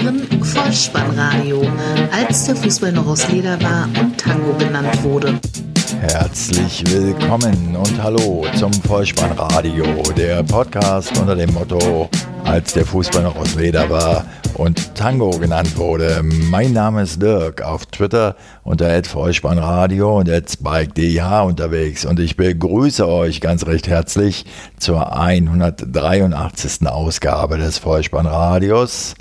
hören Vollspannradio, als der Fußball noch aus Leder war und Tango genannt wurde. Herzlich willkommen und hallo zum Vollspannradio, der Podcast unter dem Motto, als der Fußball noch aus Leder war und Tango genannt wurde. Mein Name ist Dirk, auf Twitter unter Vollspannradio und spike.dh unterwegs und ich begrüße euch ganz recht herzlich zur 183. Ausgabe des Vollspannradios,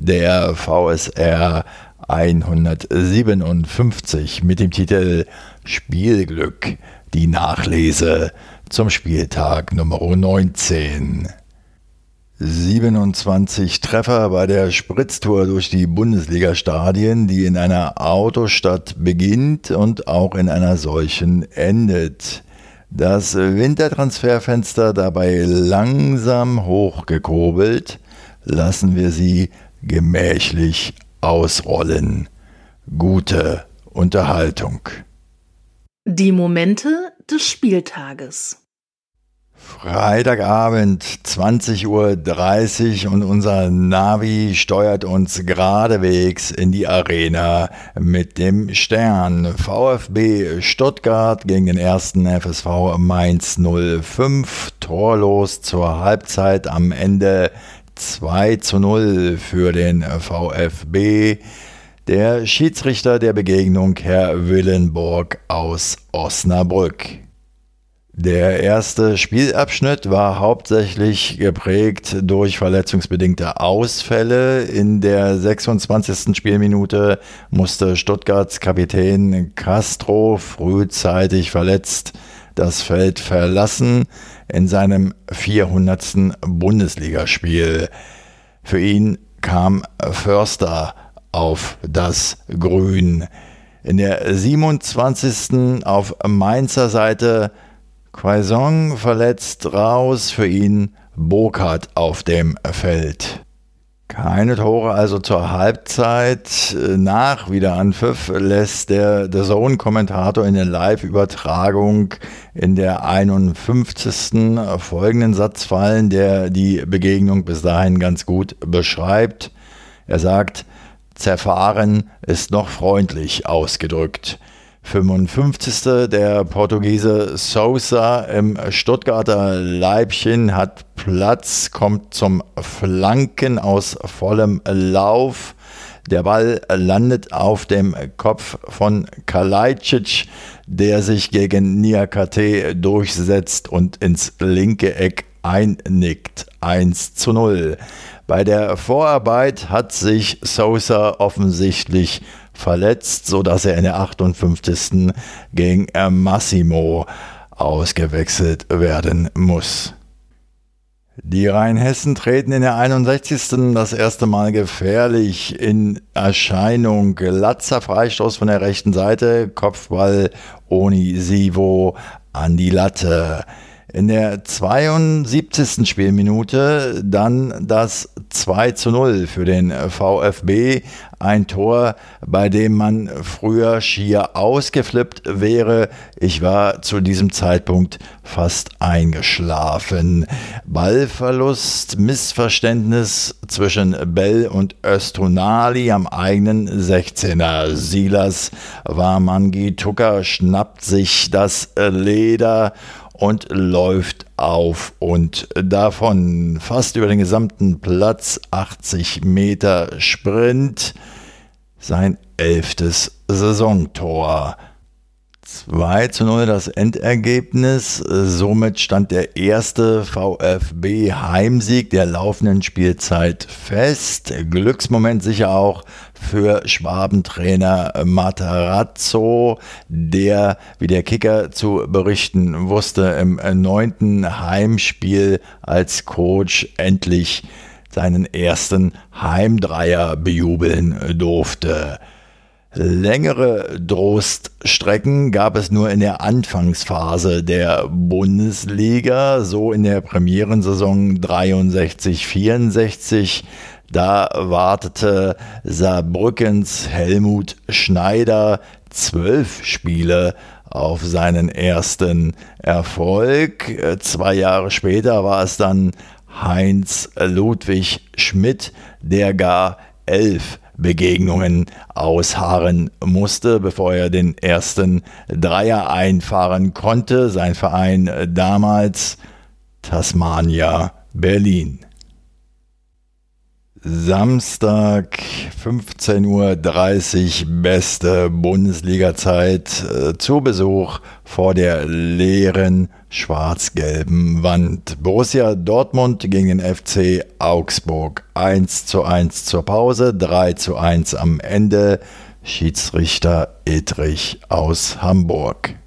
der VSR 157 mit dem Titel Spielglück, die Nachlese zum Spieltag Nummer 19. 27 Treffer bei der Spritztour durch die Bundesliga-Stadien, die in einer Autostadt beginnt und auch in einer solchen endet. Das Wintertransferfenster dabei langsam hochgekurbelt, lassen wir sie gemächlich ausrollen. Gute Unterhaltung. Die Momente des Spieltages. Freitagabend, 20.30 Uhr und unser Navi steuert uns geradewegs in die Arena mit dem Stern. VfB Stuttgart gegen den ersten FSV Mainz 05. Torlos zur Halbzeit am Ende 2 zu 0 für den VfB. Der Schiedsrichter der Begegnung, Herr Willenborg aus Osnabrück. Der erste Spielabschnitt war hauptsächlich geprägt durch verletzungsbedingte Ausfälle. In der 26. Spielminute musste Stuttgarts Kapitän Castro frühzeitig verletzt das Feld verlassen in seinem 400. Bundesligaspiel. Für ihn kam Förster auf das Grün. In der 27. auf Mainzer Seite Quaison verletzt raus, für ihn Burkhardt auf dem Feld. Keine Tore also zur Halbzeit. Nach Wiederanpfiff lässt der The Zone-Kommentator in der Live-Übertragung in der 51. folgenden Satz fallen, der die Begegnung bis dahin ganz gut beschreibt. Er sagt, zerfahren ist noch freundlich ausgedrückt. 55. Der Portugiese Sousa im Stuttgarter Leibchen hat Platz, kommt zum Flanken aus vollem Lauf. Der Ball landet auf dem Kopf von Kalajdzic, der sich gegen Niakate durchsetzt und ins linke Eck einnickt. 1 zu 0. Bei der Vorarbeit hat sich Sousa offensichtlich verletzt, sodass er in der 58. gegen Massimo ausgewechselt werden muss. Die Rheinhessen treten in der 61. das erste Mal gefährlich in Erscheinung. Latzer Freistoß von der rechten Seite, Kopfball Onisivo an die Latte. In der 72. Spielminute dann das 2 zu 0 für den VfB. Ein Tor, bei dem man früher schier ausgeflippt wäre. Ich war zu diesem Zeitpunkt fast eingeschlafen. Ballverlust, Missverständnis zwischen Bell und Östonali am eigenen 16er. Silas Warmangi Tucker schnappt sich das Leder und läuft auf und davon fast über den gesamten Platz 80 Meter Sprint sein elftes Saisontor. 2 zu 0 das Endergebnis. Somit stand der erste VfB Heimsieg der laufenden Spielzeit fest. Glücksmoment sicher auch für Schwabentrainer Matarazzo, der, wie der Kicker zu berichten wusste, im neunten Heimspiel als Coach endlich seinen ersten Heimdreier bejubeln durfte. Längere Droststrecken gab es nur in der Anfangsphase der Bundesliga, so in der Premierensaison 63-64. Da wartete Saarbrückens Helmut Schneider zwölf Spiele auf seinen ersten Erfolg. Zwei Jahre später war es dann Heinz Ludwig Schmidt, der gar elf Begegnungen ausharren musste, bevor er den ersten Dreier einfahren konnte. Sein Verein damals Tasmania Berlin. Samstag 15.30 Uhr beste Bundesliga-Zeit äh, zu Besuch vor der leeren schwarz-gelben Wand. Borussia Dortmund gegen den FC Augsburg 1 zu 1 zur Pause, 3 zu 1 am Ende. Schiedsrichter Edrich aus Hamburg.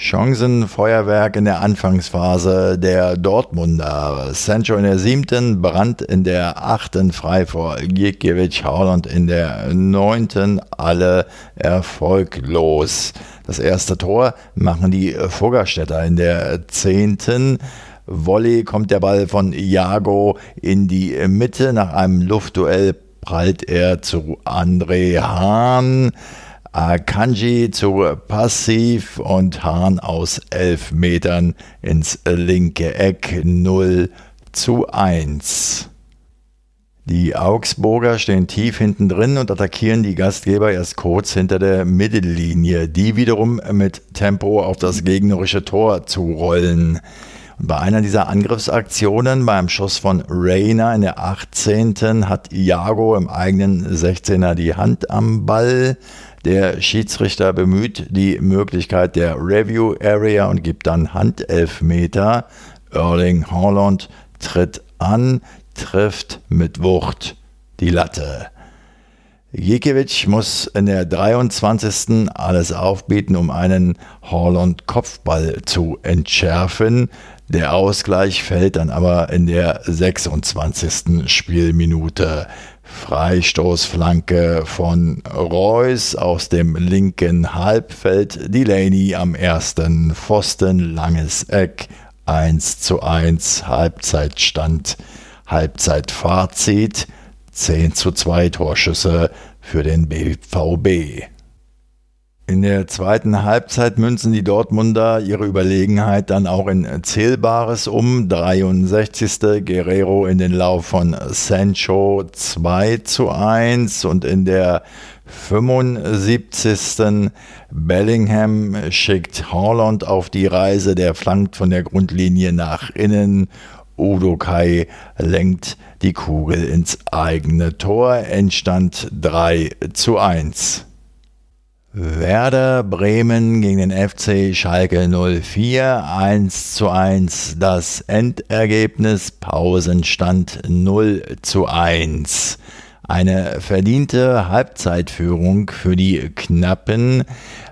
Chancenfeuerwerk in der Anfangsphase der Dortmunder. Sancho in der siebten, Brandt in der achten, frei vor Gikiewicz, Haaland in der neunten, alle erfolglos. Das erste Tor machen die Fuggerstädter in der zehnten. Volley kommt der Ball von Iago in die Mitte. Nach einem Luftduell prallt er zu André Hahn. Akanji zu Passiv und Hahn aus elf Metern ins linke Eck 0 zu 1. Die Augsburger stehen tief hinten drin und attackieren die Gastgeber erst kurz hinter der Mittellinie, die wiederum mit Tempo auf das gegnerische Tor zurollen. Und bei einer dieser Angriffsaktionen, beim Schuss von Reina in der 18. hat Iago im eigenen 16er die Hand am Ball. Der Schiedsrichter bemüht die Möglichkeit der Review Area und gibt dann Handelfmeter. Erling Haaland tritt an, trifft mit Wucht die Latte. Jekiewicz muss in der 23. alles aufbieten, um einen Haaland-Kopfball zu entschärfen. Der Ausgleich fällt dann aber in der 26. Spielminute. Freistoßflanke von Reus aus dem linken Halbfeld. Delaney am ersten Pfosten, langes Eck, 1 zu 1, Halbzeitstand, Halbzeitfazit, 10 zu 2 Torschüsse für den BVB. In der zweiten Halbzeit münzen die Dortmunder ihre Überlegenheit dann auch in Zählbares um. 63. Guerrero in den Lauf von Sancho 2 zu 1 und in der 75. Bellingham schickt Holland auf die Reise, der flankt von der Grundlinie nach innen. Udo Kai lenkt die Kugel ins eigene Tor. Endstand 3 zu 1. Werder Bremen gegen den FC Schalke 04 1 zu 1 das Endergebnis Pausenstand 0 zu 1. Eine verdiente Halbzeitführung für die Knappen,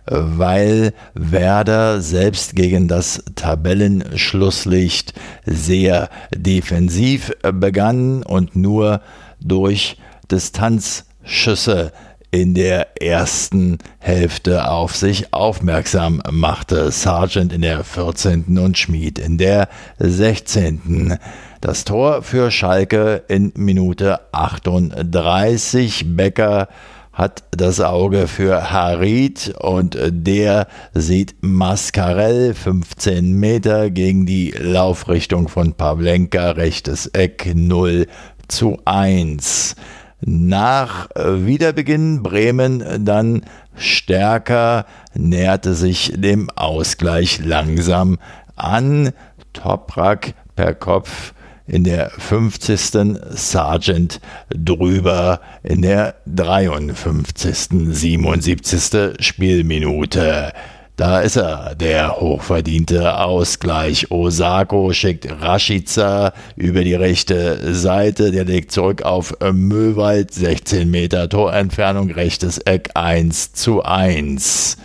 weil Werder selbst gegen das Tabellenschlusslicht sehr defensiv begann und nur durch Distanzschüsse in der ersten Hälfte auf sich aufmerksam machte. Sargent in der 14. und Schmid in der 16. Das Tor für Schalke in Minute 38. Becker hat das Auge für Harit und der sieht Mascarell 15 Meter gegen die Laufrichtung von Pavlenka, rechtes Eck 0 zu 1 nach Wiederbeginn Bremen dann stärker, näherte sich dem Ausgleich langsam an. Toprak per Kopf in der 50. Sargent drüber in der 53. 77. Spielminute. Da ist er, der hochverdiente Ausgleich. Osako schickt Rashica über die rechte Seite. Der legt zurück auf Möwald. 16 Meter Torentfernung, rechtes Eck 1 zu 1.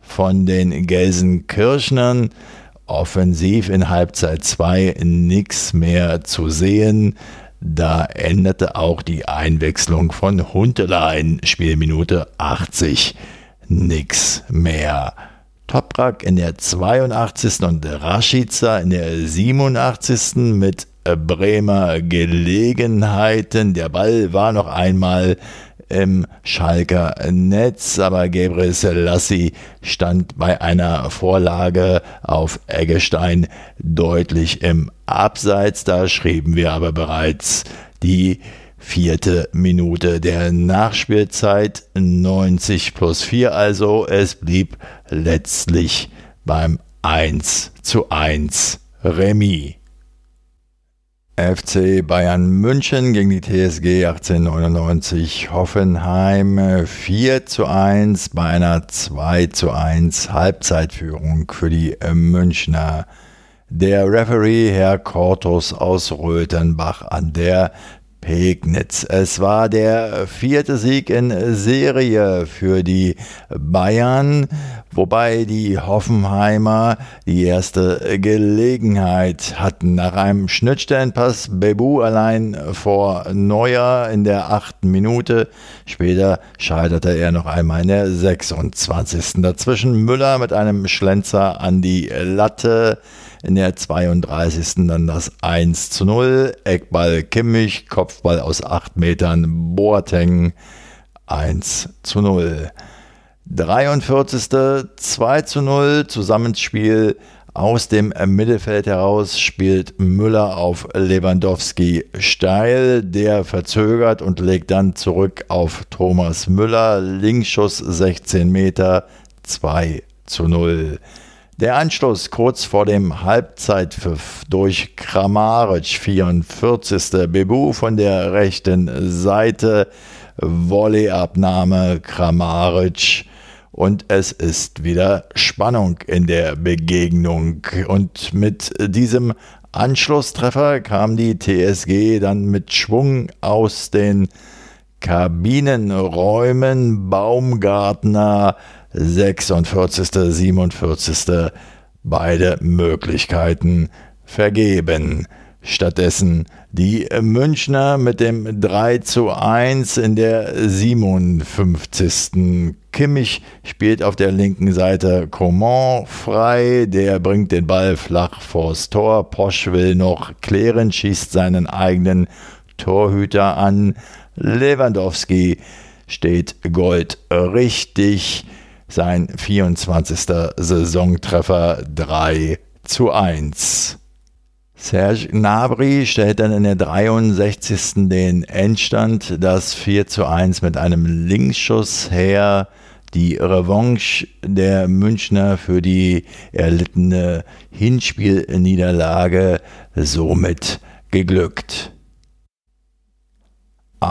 Von den Gelsenkirchnern offensiv in Halbzeit 2 nichts mehr zu sehen. Da änderte auch die Einwechslung von Huntelaar Spielminute 80 nichts mehr. Toprak in der 82. und Rashica in der 87. mit Bremer Gelegenheiten. Der Ball war noch einmal im Schalker Netz, aber Gabriel Selassie stand bei einer Vorlage auf Eggestein deutlich im Abseits. Da schrieben wir aber bereits die vierte Minute der Nachspielzeit 90 plus 4 also. Es blieb letztlich beim 1 zu 1 Remis. FC Bayern München gegen die TSG 1899 Hoffenheim 4 zu 1 bei einer 2 zu 1 Halbzeitführung für die Münchner. Der Referee Herr Kortus aus Röthenbach an der Pegnitz. Es war der vierte Sieg in Serie für die Bayern, wobei die Hoffenheimer die erste Gelegenheit hatten. Nach einem Schnittstellenpass Bebu allein vor Neuer in der achten Minute. Später scheiterte er noch einmal in der 26. Dazwischen Müller mit einem Schlenzer an die Latte. In der 32. dann das 1 zu 0. Eckball Kimmich, Kopfball aus 8 Metern Boateng 1 zu 0. 43. 2 zu 0. Zusammenspiel aus dem Mittelfeld heraus spielt Müller auf Lewandowski steil. Der verzögert und legt dann zurück auf Thomas Müller. Linksschuss 16 Meter 2 zu 0. Der Anschluss kurz vor dem Halbzeitpfiff durch Kramaric, 44. Bebu von der rechten Seite, Volleyabnahme Kramaric und es ist wieder Spannung in der Begegnung. Und mit diesem Anschlusstreffer kam die TSG dann mit Schwung aus den Kabinenräumen. Baumgartner 46., 47. beide Möglichkeiten vergeben. Stattdessen die Münchner mit dem 3 zu 1 in der 57. Kimmich spielt auf der linken Seite Coman frei, der bringt den Ball flach vors Tor. Posch will noch klären, schießt seinen eigenen Torhüter an. Lewandowski steht Gold richtig sein 24. Saisontreffer 3 zu 1. Serge Gnabry stellt dann in der 63. den Endstand, das 4 zu 1 mit einem Linksschuss her. Die Revanche der Münchner für die erlittene Hinspielniederlage somit geglückt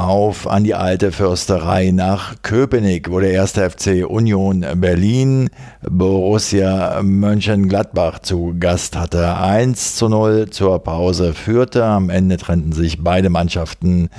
auf an die alte Försterei nach Köpenick, wo der erste FC Union Berlin Borussia Mönchengladbach zu Gast hatte. 1 zu 0 zur Pause führte. Am Ende trennten sich beide Mannschaften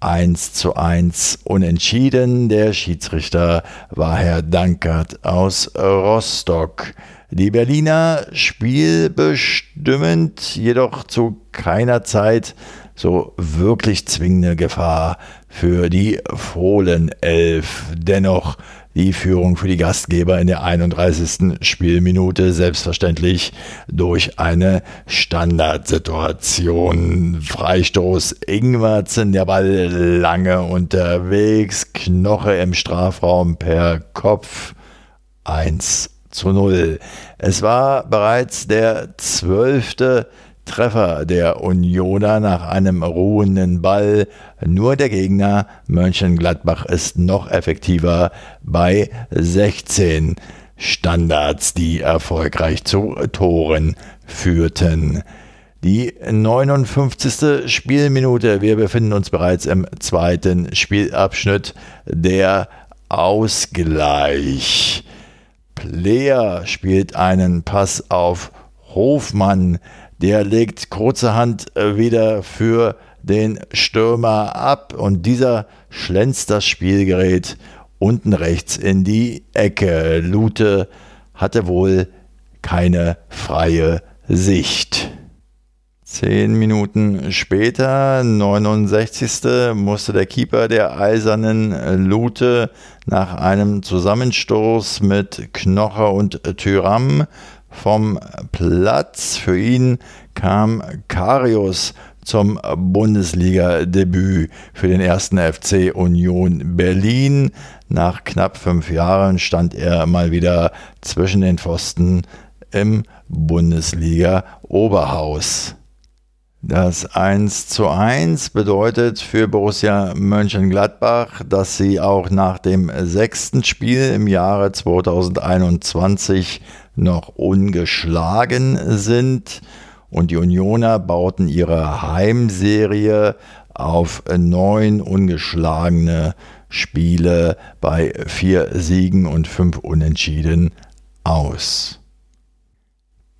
1 zu 1 unentschieden. Der Schiedsrichter war Herr Dankert aus Rostock. Die Berliner spielbestimmend, jedoch zu keiner Zeit so wirklich zwingende Gefahr für die Fohlenelf. Dennoch die Führung für die Gastgeber in der 31. Spielminute selbstverständlich durch eine Standardsituation. Freistoß Ingwertsen, der Ball lange unterwegs, Knoche im Strafraum per Kopf 1 zu 0. Es war bereits der zwölfte Treffer der Unioner nach einem ruhenden Ball. Nur der Gegner Mönchengladbach ist noch effektiver bei 16 Standards, die erfolgreich zu Toren führten. Die 59. Spielminute. Wir befinden uns bereits im zweiten Spielabschnitt. Der Ausgleich. Player spielt einen Pass auf Hofmann, der legt kurzerhand äh, wieder für den Stürmer ab und dieser schlänzt das Spielgerät unten rechts in die Ecke. Lute hatte wohl keine freie Sicht. Zehn Minuten später, 69. musste der Keeper der Eisernen Lute nach einem Zusammenstoß mit Knocher und Tyram vom Platz. Für ihn kam Karius zum Bundesliga-Debüt für den ersten FC Union Berlin. Nach knapp fünf Jahren stand er mal wieder zwischen den Pfosten im Bundesliga-Oberhaus. Das 1 zu 1 bedeutet für Borussia Mönchengladbach, dass sie auch nach dem sechsten Spiel im Jahre 2021 noch ungeschlagen sind und die Unioner bauten ihre Heimserie auf neun ungeschlagene Spiele bei vier Siegen und fünf Unentschieden aus.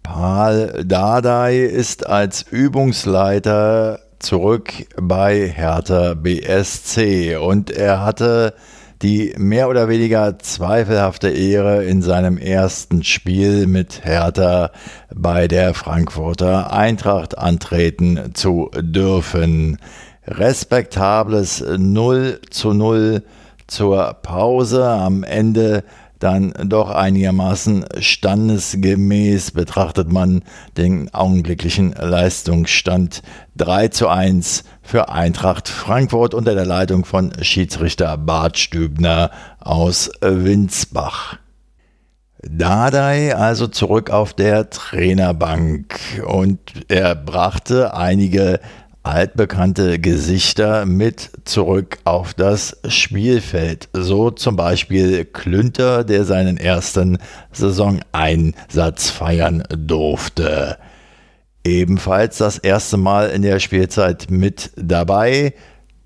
Paul Dardai ist als Übungsleiter zurück bei Hertha BSC und er hatte die mehr oder weniger zweifelhafte Ehre in seinem ersten Spiel mit Hertha bei der Frankfurter Eintracht antreten zu dürfen. Respektables 0 zu 0 zur Pause. Am Ende dann doch einigermaßen standesgemäß betrachtet man den augenblicklichen Leistungsstand 3 zu 1 für Eintracht Frankfurt unter der Leitung von Schiedsrichter Bart Stübner aus Winsbach. Dardai also zurück auf der Trainerbank und er brachte einige altbekannte Gesichter mit zurück auf das Spielfeld. So zum Beispiel Klünter, der seinen ersten Saisoneinsatz feiern durfte. Ebenfalls das erste Mal in der Spielzeit mit dabei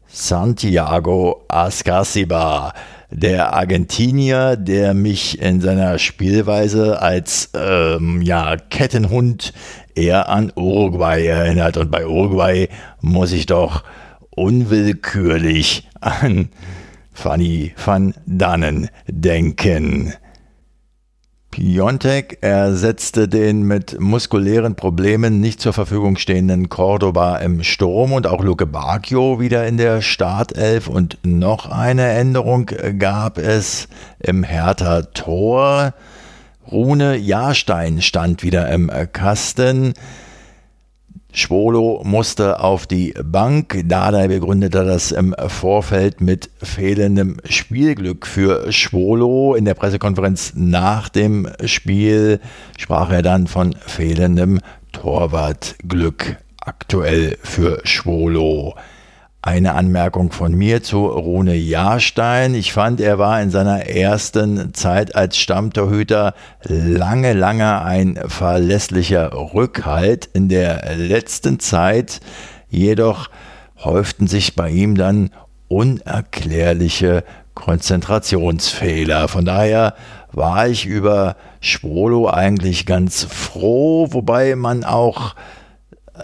Santiago Ascasiba, der Argentinier, der mich in seiner Spielweise als ähm, ja, Kettenhund eher an Uruguay erinnert. Und bei Uruguay muss ich doch unwillkürlich an Fanny van Dannen denken. Piontek ersetzte den mit muskulären Problemen nicht zur Verfügung stehenden Cordoba im Sturm und auch Luke Bacchio wieder in der Startelf und noch eine Änderung gab es im Hertha Tor. Rune Jahrstein stand wieder im Kasten. Schwolo musste auf die Bank. Dardai begründete das im Vorfeld mit fehlendem Spielglück für Schwolo. In der Pressekonferenz nach dem Spiel sprach er dann von fehlendem Torwartglück aktuell für Schwolo. Eine Anmerkung von mir zu Rune Jahrstein. Ich fand, er war in seiner ersten Zeit als Stammtorhüter lange, lange ein verlässlicher Rückhalt. In der letzten Zeit jedoch häuften sich bei ihm dann unerklärliche Konzentrationsfehler. Von daher war ich über Schwolo eigentlich ganz froh, wobei man auch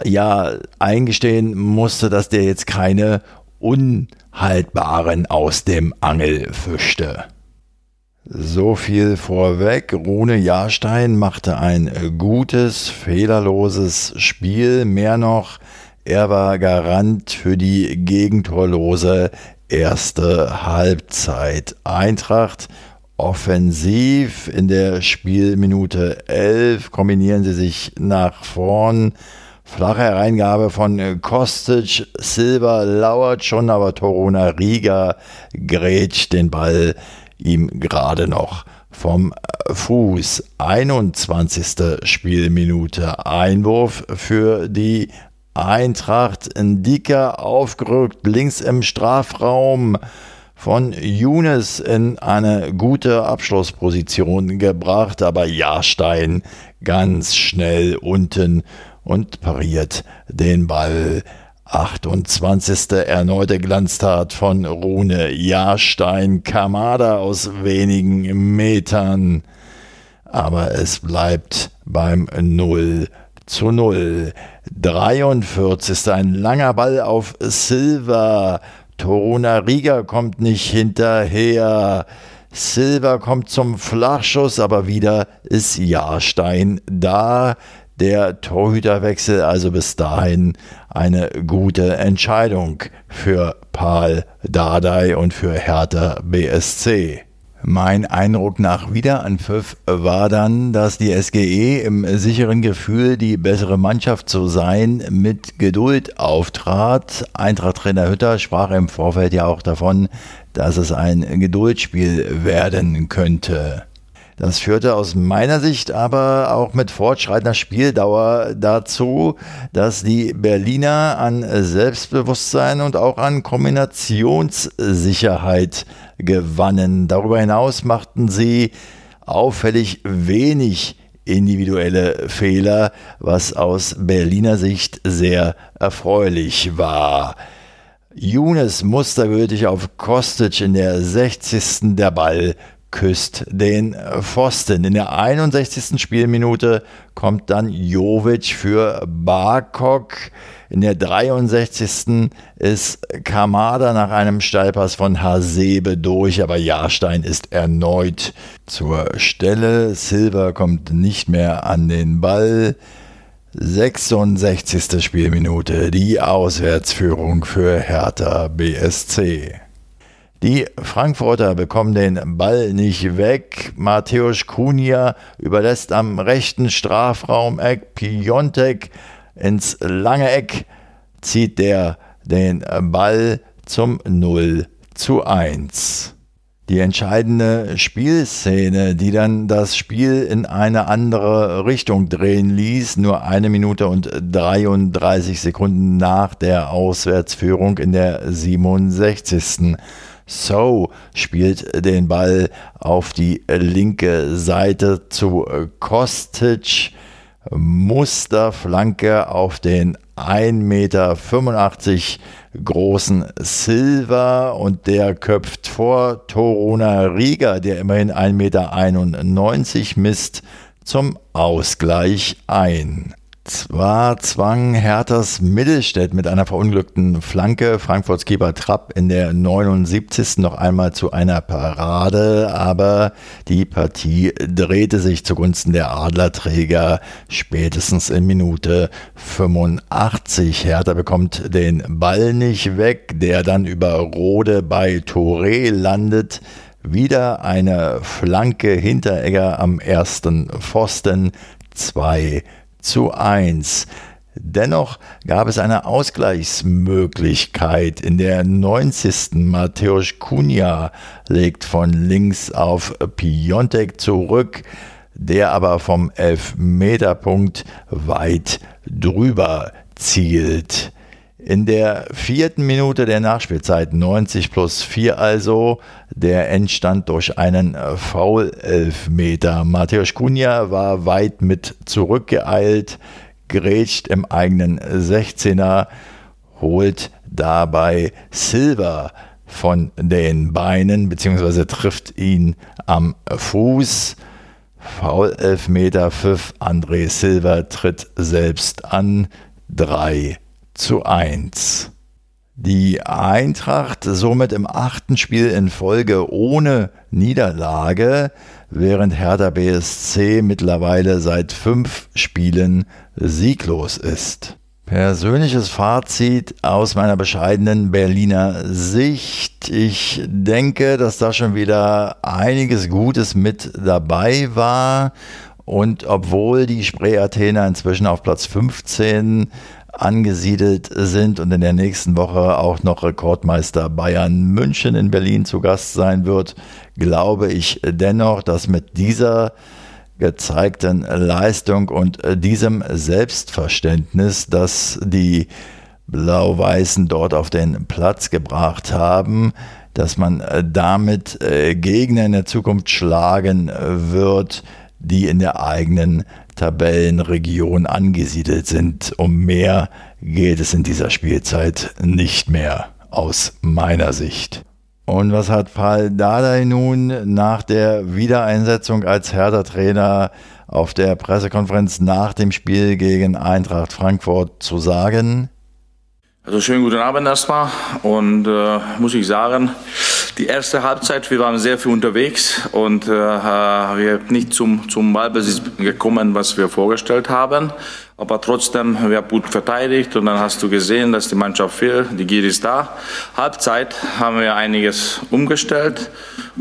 ja eingestehen musste, dass der jetzt keine unhaltbaren aus dem Angel fischte. So viel vorweg. Rune Jahrstein machte ein gutes, fehlerloses Spiel. Mehr noch, er war Garant für die gegentorlose erste Halbzeit. Eintracht offensiv in der Spielminute 11 kombinieren sie sich nach vorn Flache Hereingabe von äh, Kostic, Silber lauert schon, aber Toruna Riga grätscht den Ball ihm gerade noch vom äh, Fuß. 21. Spielminute. Einwurf für die Eintracht. Ein dicker aufgerückt links im Strafraum von Younes in eine gute Abschlussposition gebracht, aber Jahrstein ganz schnell unten und pariert den Ball. 28. erneute Glanztat von Rune Jahrstein Kamada aus wenigen Metern. Aber es bleibt beim 0 zu 0. 43. Ein langer Ball auf Silva. Toruna Riga kommt nicht hinterher. Silva kommt zum Flachschuss, aber wieder ist Jahrstein da der Torhüterwechsel also bis dahin eine gute Entscheidung für Paul Dardai und für Hertha BSC. Mein Eindruck nach Wiederanpfiff war dann, dass die SGE im sicheren Gefühl, die bessere Mannschaft zu sein, mit Geduld auftrat. Eintracht-Trainer Hütter sprach im Vorfeld ja auch davon, dass es ein Geduldsspiel werden könnte. Das führte aus meiner Sicht aber auch mit fortschreitender Spieldauer dazu, dass die Berliner an Selbstbewusstsein und auch an Kombinationssicherheit gewannen. Darüber hinaus machten sie auffällig wenig individuelle Fehler, was aus Berliner Sicht sehr erfreulich war. Younes mustergültig auf Kostic in der 60. der Ball küsst den Pfosten. In der 61. Spielminute kommt dann Jovic für Barkok. In der 63. ist Kamada nach einem Steilpass von Hasebe durch, aber Jahrstein ist erneut zur Stelle. Silva kommt nicht mehr an den Ball. 66. Spielminute, die Auswärtsführung für Hertha BSC. Die Frankfurter bekommen den Ball nicht weg. Mateusz Kunja überlässt am rechten Strafraumeck Piontek ins lange Eck, zieht der den Ball zum 0 zu 1 die entscheidende Spielszene, die dann das Spiel in eine andere Richtung drehen ließ, nur eine Minute und 33 Sekunden nach der Auswärtsführung in der 67. So spielt den Ball auf die linke Seite zu Kostic. Musterflanke auf den 1,85 Meter großen Silva und der köpft vor Torona Riga, der immerhin 1,91 Meter misst, zum Ausgleich ein. Zwar zwang Herthas Mittelstädt mit einer verunglückten Flanke Frankfurts Keeper Trapp in der 79. noch einmal zu einer Parade, aber die Partie drehte sich zugunsten der Adlerträger spätestens in Minute 85. Hertha bekommt den Ball nicht weg, der dann über Rode bei Touré landet. Wieder eine Flanke Hinteregger am ersten Pfosten. 2 zu 1. Dennoch gab es eine Ausgleichsmöglichkeit. In der 90. Mateusz Kunja legt von links auf Piontek zurück, der aber vom Elfmeterpunkt weit drüber zielt. In der vierten Minute der Nachspielzeit, 90 plus 4 also, der entstand durch einen Foul-Elfmeter. Mateusz Kunja war weit mit zurückgeeilt, grätscht im eigenen 16er, holt dabei Silver von den Beinen, beziehungsweise trifft ihn am Fuß. Foul-Elfmeter, Pfiff, André Silva tritt selbst an. 3 zu 1. Die Eintracht somit im achten Spiel in Folge ohne Niederlage, während Hertha BSC mittlerweile seit fünf Spielen sieglos ist. Persönliches Fazit aus meiner bescheidenen Berliner Sicht. Ich denke, dass da schon wieder einiges Gutes mit dabei war. Und obwohl die Spree Athener inzwischen auf Platz 15 angesiedelt sind und in der nächsten Woche auch noch Rekordmeister Bayern München in Berlin zu Gast sein wird, glaube ich dennoch, dass mit dieser gezeigten Leistung und diesem Selbstverständnis, das die Blau-Weißen dort auf den Platz gebracht haben, dass man damit äh, Gegner in der Zukunft schlagen wird, die in der eigenen Tabellenregion angesiedelt sind. Um mehr geht es in dieser Spielzeit nicht mehr aus meiner Sicht. Und was hat Paul Dardai nun nach der Wiedereinsetzung als Hertha-Trainer auf der Pressekonferenz nach dem Spiel gegen Eintracht Frankfurt zu sagen? Also schönen guten Abend erstmal und äh, muss ich sagen, die erste Halbzeit, wir waren sehr viel unterwegs und äh, wir sind nicht zum, zum Ballbesitz gekommen, was wir vorgestellt haben. Aber trotzdem, wir haben gut verteidigt und dann hast du gesehen, dass die Mannschaft fehlt, die Gier ist da. Halbzeit haben wir einiges umgestellt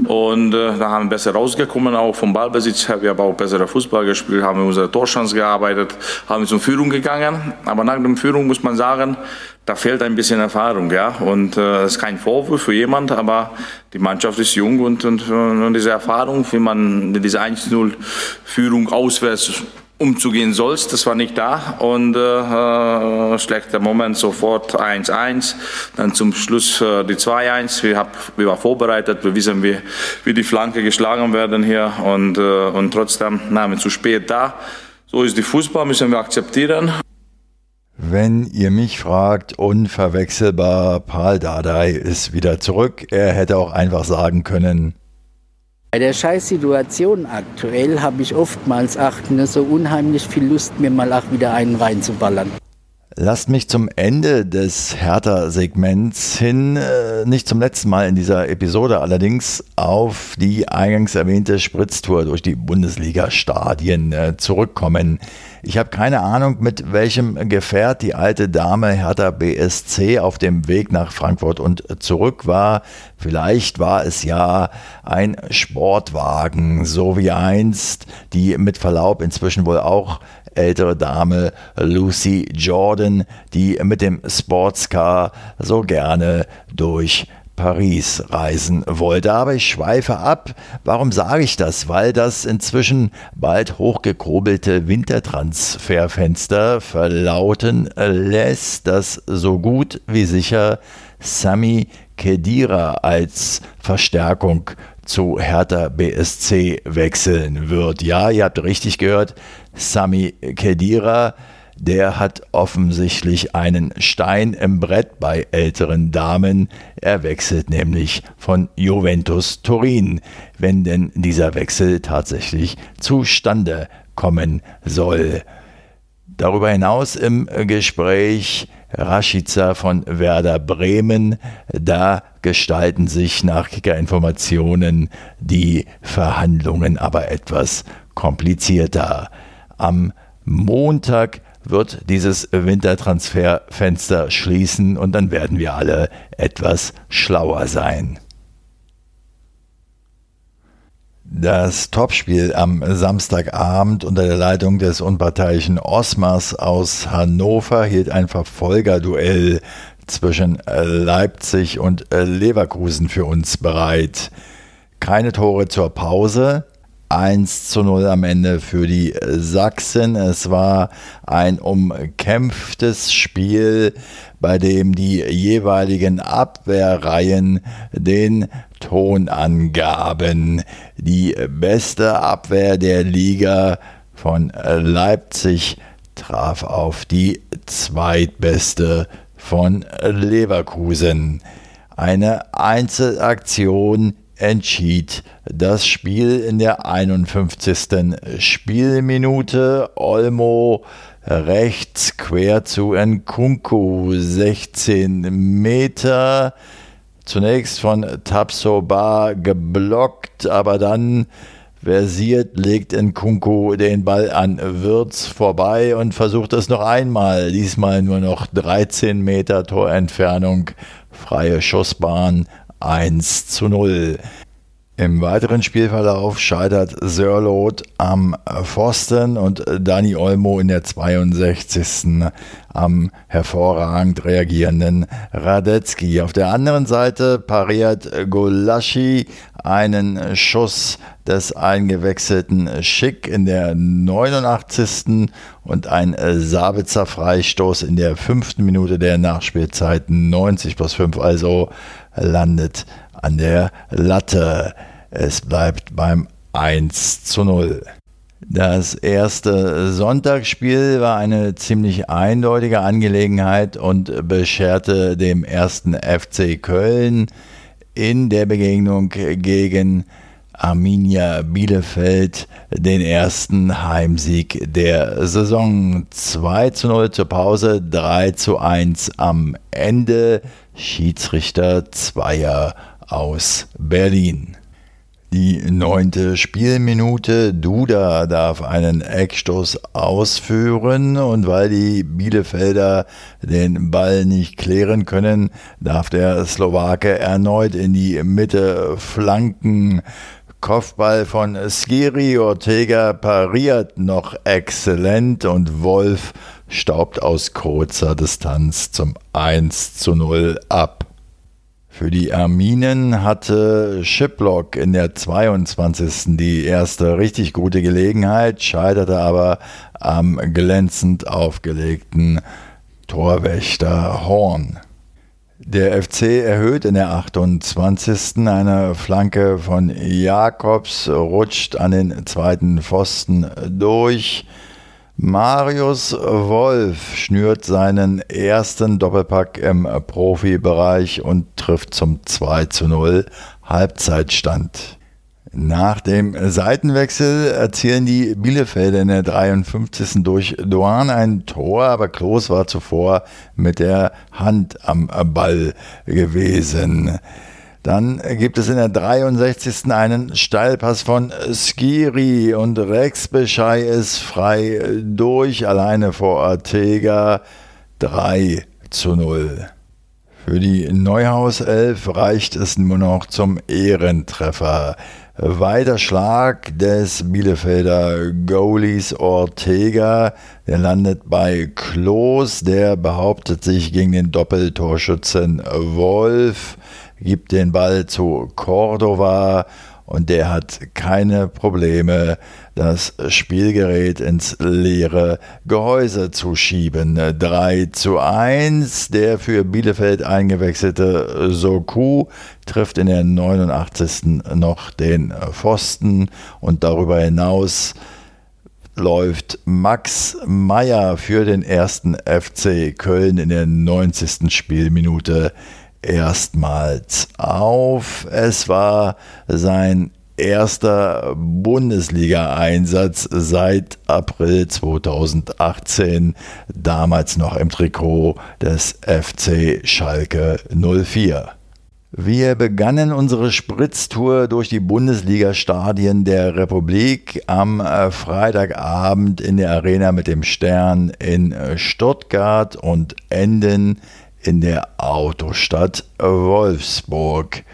und äh, da haben wir besser rausgekommen, auch vom Ballbesitz her. Wir haben auch bessere Fußball gespielt, haben unsere Torchance gearbeitet, haben zur Führung gegangen. Aber nach der Führung muss man sagen, da fehlt ein bisschen Erfahrung, ja. Und äh, das ist kein Vorwurf für jemand, aber die Mannschaft ist jung und, und, und diese Erfahrung, wie man diese 1-0-Führung auswärts umzugehen sollst, das war nicht da und äh, schlechter Moment sofort 1-1, dann zum Schluss äh, die 2-1, wir, hab, wir waren vorbereitet, wir wissen, wie, wie die Flanke geschlagen werden hier und, äh, und trotzdem nahmen wir zu spät da. So ist die Fußball, müssen wir akzeptieren. Wenn ihr mich fragt, unverwechselbar, Paul Dardai ist wieder zurück. Er hätte auch einfach sagen können. Bei der Scheißsituation aktuell habe ich oftmals auch ne, so unheimlich viel Lust, mir mal auch wieder einen reinzuballern. Lasst mich zum Ende des Hertha-Segments hin, äh, nicht zum letzten Mal in dieser Episode allerdings, auf die eingangs erwähnte Spritztour durch die Bundesliga-Stadien äh, zurückkommen. Ich habe keine Ahnung, mit welchem Gefährt die alte Dame Hertha BSC auf dem Weg nach Frankfurt und zurück war. Vielleicht war es ja ein Sportwagen, so wie einst die mit Verlaub inzwischen wohl auch ältere Dame Lucy Jordan, die mit dem Sportscar so gerne durch Paris reisen wollte. Aber ich schweife ab. Warum sage ich das? Weil das inzwischen bald hochgekrobelte Wintertransferfenster verlauten lässt, dass so gut wie sicher Sami Kedira als Verstärkung zu Hertha BSC wechseln wird. Ja, ihr habt richtig gehört, Sami Kedira, der hat offensichtlich einen Stein im Brett bei älteren Damen. Er wechselt nämlich von Juventus Turin, wenn denn dieser Wechsel tatsächlich zustande kommen soll. Darüber hinaus im Gespräch Rashica von Werder Bremen. Da gestalten sich nach Kicker-Informationen die Verhandlungen aber etwas komplizierter. Am Montag wird dieses Wintertransferfenster schließen und dann werden wir alle etwas schlauer sein. Das Topspiel am Samstagabend unter der Leitung des unparteiischen Osmars aus Hannover hielt ein Verfolgerduell zwischen Leipzig und Leverkusen für uns bereit. Keine Tore zur Pause, 1 zu 0 am Ende für die Sachsen. Es war ein umkämpftes Spiel, bei dem die jeweiligen Abwehrreihen den Ton angaben. Die beste Abwehr der Liga von Leipzig traf auf die zweitbeste von Leverkusen. Eine Einzelaktion entschied das Spiel in der 51. Spielminute. Olmo rechts quer zu Nkunku 16 Meter. Zunächst von Tapsoba geblockt, aber dann versiert legt Nkunku den Ball an Würz vorbei und versucht es noch einmal. Diesmal nur noch 13 Meter Torentfernung, freie Schussbahn 1 zu 0. Im weiteren Spielverlauf scheitert Sörlot am Pfosten und Dani Olmo in der 62. am hervorragend reagierenden Radetzky. Auf der anderen Seite pariert Golaschi einen Schuss des eingewechselten Schick in der 89. und ein Sabitzer Freistoß in der fünften Minute der Nachspielzeit 90 plus 5 also landet an der Latte. Es bleibt beim 1 zu 0. Das erste Sonntagsspiel war eine ziemlich eindeutige Angelegenheit und bescherte dem ersten FC Köln in der Begegnung gegen Arminia Bielefeld den ersten Heimsieg der Saison. 2 zu 0 zur Pause, 3 zu 1 am Ende. Schiedsrichter Zweier aus Berlin. Die neunte Spielminute. Duda darf einen Eckstoß ausführen und weil die Bielefelder den Ball nicht klären können, darf der Slowake erneut in die Mitte flanken. Kopfball von Skiri Ortega pariert noch exzellent und Wolf staubt aus kurzer Distanz zum 1 zu 0 ab. Für die Arminen hatte Shiplock in der 22. die erste richtig gute Gelegenheit, scheiterte aber am glänzend aufgelegten Torwächter Horn. Der FC erhöht in der 28. eine Flanke von Jakobs, rutscht an den zweiten Pfosten durch. Marius Wolf schnürt seinen ersten Doppelpack im Profibereich und trifft zum 2 zu 0 Halbzeitstand. Nach dem Seitenwechsel erzielen die Bielefelder in der 53. durch Doan ein Tor, aber Klos war zuvor mit der Hand am Ball gewesen. Dann gibt es in der 63. einen Steilpass von Skiri und Rex Beschei ist frei durch, alleine vor Ortega 3 zu 0. Für die Neuhaus 11 reicht es nur noch zum Ehrentreffer. Weiter Schlag des Bielefelder Goalies Ortega. Der landet bei Klos. Der behauptet sich gegen den Doppeltorschützen Wolf gibt den Ball zu Cordova und der hat keine Probleme, das Spielgerät ins leere Gehäuse zu schieben. 3 zu 1. Der für Bielefeld eingewechselte Soku trifft in der 89. noch den Pfosten und darüber hinaus läuft Max Meyer für den ersten FC Köln in der 90. Spielminute erstmals auf. Es war sein erster Bundesliga-Einsatz seit April 2018, damals noch im Trikot des FC Schalke 04. Wir begannen unsere Spritztour durch die Bundesliga-Stadien der Republik am Freitagabend in der Arena mit dem Stern in Stuttgart und enden in der Autostadt Wolfsburg,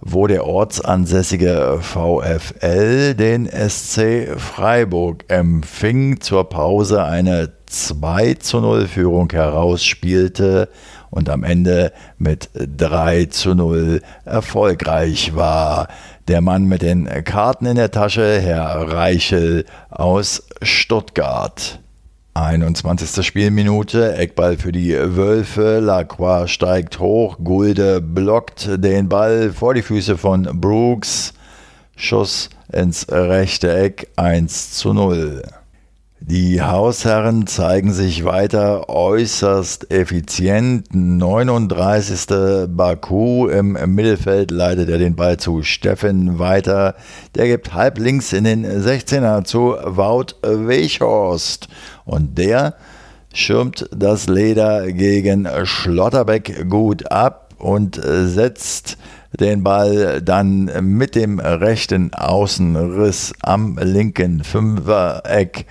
wo der ortsansässige VfL den SC Freiburg empfing, zur Pause eine 2 zu 0 Führung herausspielte und am Ende mit 3 zu 0 erfolgreich war. Der Mann mit den Karten in der Tasche, Herr Reichel aus Stuttgart. 21. Spielminute, Eckball für die Wölfe, Lacroix steigt hoch, Gulde blockt den Ball vor die Füße von Brooks, Schuss ins rechte Eck 1 zu 0. Die Hausherren zeigen sich weiter äußerst effizient. 39. Baku im Mittelfeld leitet er den Ball zu Steffen weiter. Der gibt halb links in den 16er zu Wout Weichhorst. Und der schirmt das Leder gegen Schlotterbeck gut ab und setzt den Ball dann mit dem rechten Außenriss am linken Fünfereck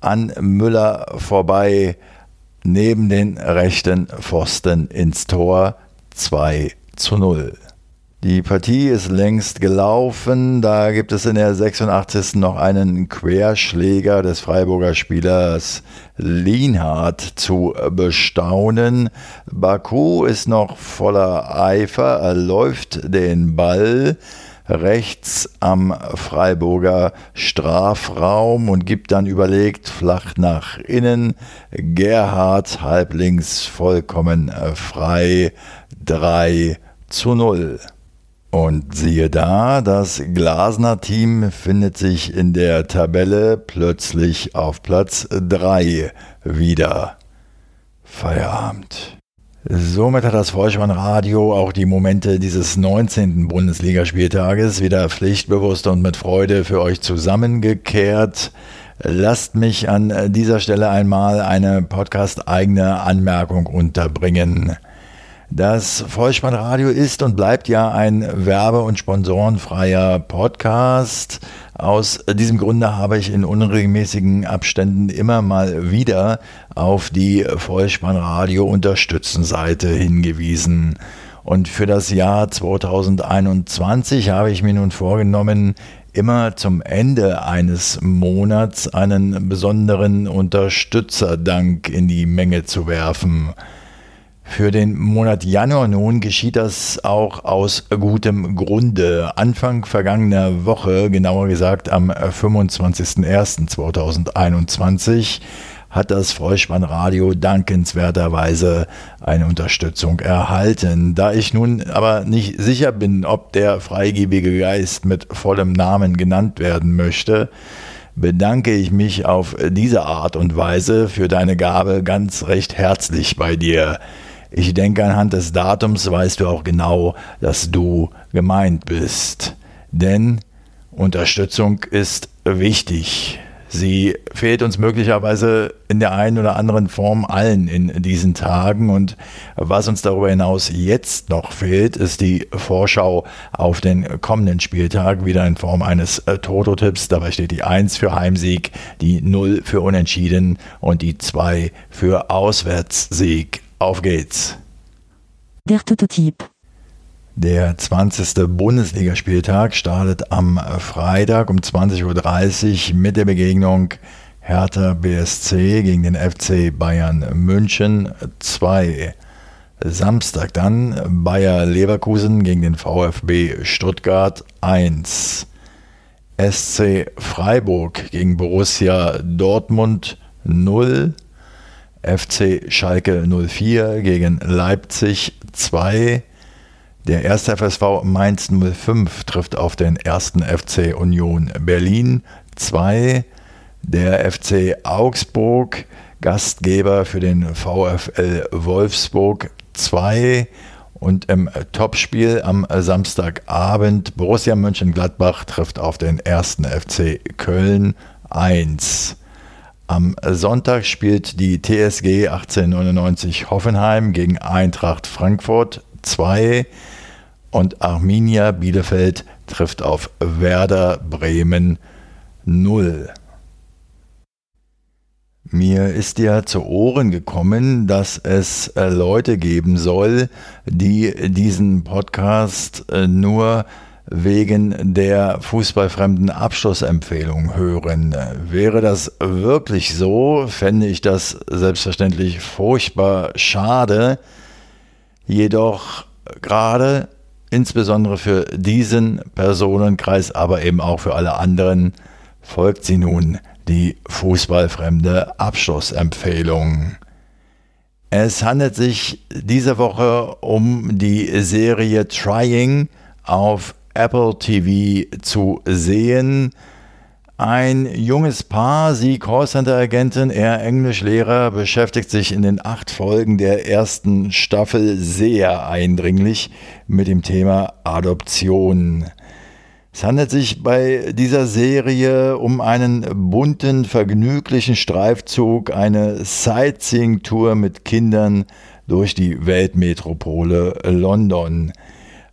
an Müller vorbei, neben den rechten Pfosten ins Tor 2 zu 0. Die Partie ist längst gelaufen. Da gibt es in der 86. noch einen Querschläger des Freiburger Spielers Lienhardt zu bestaunen. Baku ist noch voller Eifer, er läuft den Ball rechts am Freiburger Strafraum und gibt dann überlegt flach nach innen. Gerhard halblinks vollkommen frei 3 zu 0. Und siehe da, das Glasner Team findet sich in der Tabelle plötzlich auf Platz 3 wieder. Feierabend. Somit hat das Vollspann-Radio auch die Momente dieses 19. Bundesligaspieltages wieder pflichtbewusst und mit Freude für euch zusammengekehrt. Lasst mich an dieser Stelle einmal eine podcast-eigene Anmerkung unterbringen. Das Vollspannradio ist und bleibt ja ein werbe- und sponsorenfreier Podcast. Aus diesem Grunde habe ich in unregelmäßigen Abständen immer mal wieder auf die Vollspannradio Unterstützenseite hingewiesen. Und für das Jahr 2021 habe ich mir nun vorgenommen, immer zum Ende eines Monats einen besonderen Unterstützerdank in die Menge zu werfen. Für den Monat Januar nun geschieht das auch aus gutem Grunde. Anfang vergangener Woche, genauer gesagt am 25.01.2021, hat das Vollspannradio dankenswerterweise eine Unterstützung erhalten. Da ich nun aber nicht sicher bin, ob der freigebige Geist mit vollem Namen genannt werden möchte, bedanke ich mich auf diese Art und Weise für deine Gabe ganz recht herzlich bei dir. Ich denke, anhand des Datums weißt du auch genau, dass du gemeint bist. Denn Unterstützung ist wichtig. Sie fehlt uns möglicherweise in der einen oder anderen Form allen in diesen Tagen. Und was uns darüber hinaus jetzt noch fehlt, ist die Vorschau auf den kommenden Spieltag, wieder in Form eines äh, Toto-Tipps. Dabei steht die 1 für Heimsieg, die 0 für Unentschieden und die 2 für Auswärtssieg. Auf geht's. Der Toto-Tipp. Der 20. Bundesligaspieltag startet am Freitag um 20.30 Uhr mit der Begegnung Hertha BSC gegen den FC Bayern München 2. Samstag dann Bayer Leverkusen gegen den VfB Stuttgart 1. SC Freiburg gegen Borussia Dortmund 0. FC Schalke 04 gegen Leipzig 2. Der erste FSV Mainz 05 trifft auf den ersten FC Union Berlin 2. Der FC Augsburg, Gastgeber für den VfL Wolfsburg 2. Und im Topspiel am Samstagabend Borussia Mönchengladbach trifft auf den ersten FC Köln 1. Am Sonntag spielt die TSG 1899 Hoffenheim gegen Eintracht Frankfurt 2 und Arminia Bielefeld trifft auf Werder Bremen 0. Mir ist ja zu Ohren gekommen, dass es äh, Leute geben soll, die diesen Podcast äh, nur wegen der fußballfremden Abschlussempfehlung hören. Wäre das wirklich so, fände ich das selbstverständlich furchtbar schade. Jedoch gerade insbesondere für diesen Personenkreis, aber eben auch für alle anderen, folgt sie nun die fußballfremde Abschlussempfehlung. Es handelt sich diese Woche um die Serie Trying auf Apple TV zu sehen. Ein junges Paar, sie Callcenter-Agentin, er Englischlehrer, beschäftigt sich in den acht Folgen der ersten Staffel sehr eindringlich mit dem Thema Adoption. Es handelt sich bei dieser Serie um einen bunten, vergnüglichen Streifzug, eine Sightseeing-Tour mit Kindern durch die Weltmetropole London.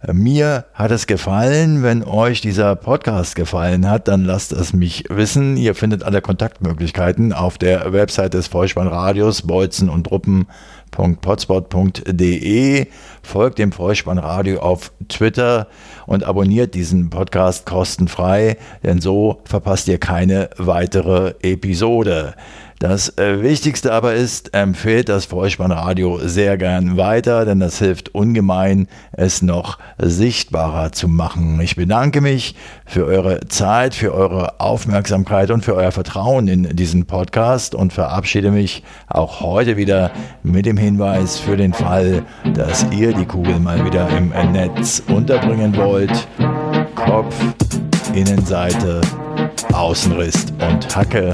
Mir hat es gefallen. Wenn euch dieser Podcast gefallen hat, dann lasst es mich wissen. Ihr findet alle Kontaktmöglichkeiten auf der Website des Vollspannradios bolzen und Truppen.potspot.de. Folgt dem Vollspannradio auf Twitter und abonniert diesen Podcast kostenfrei, denn so verpasst ihr keine weitere Episode. Das äh, Wichtigste aber ist, empfehlt das Vollspannradio sehr gern weiter, denn das hilft ungemein, es noch sichtbarer zu machen. Ich bedanke mich für eure Zeit, für eure Aufmerksamkeit und für euer Vertrauen in diesen Podcast und verabschiede mich auch heute wieder mit dem Hinweis für den Fall, dass ihr die Kugel mal wieder im Netz unterbringen wollt. Kopf, Innenseite, Außenriss und Hacke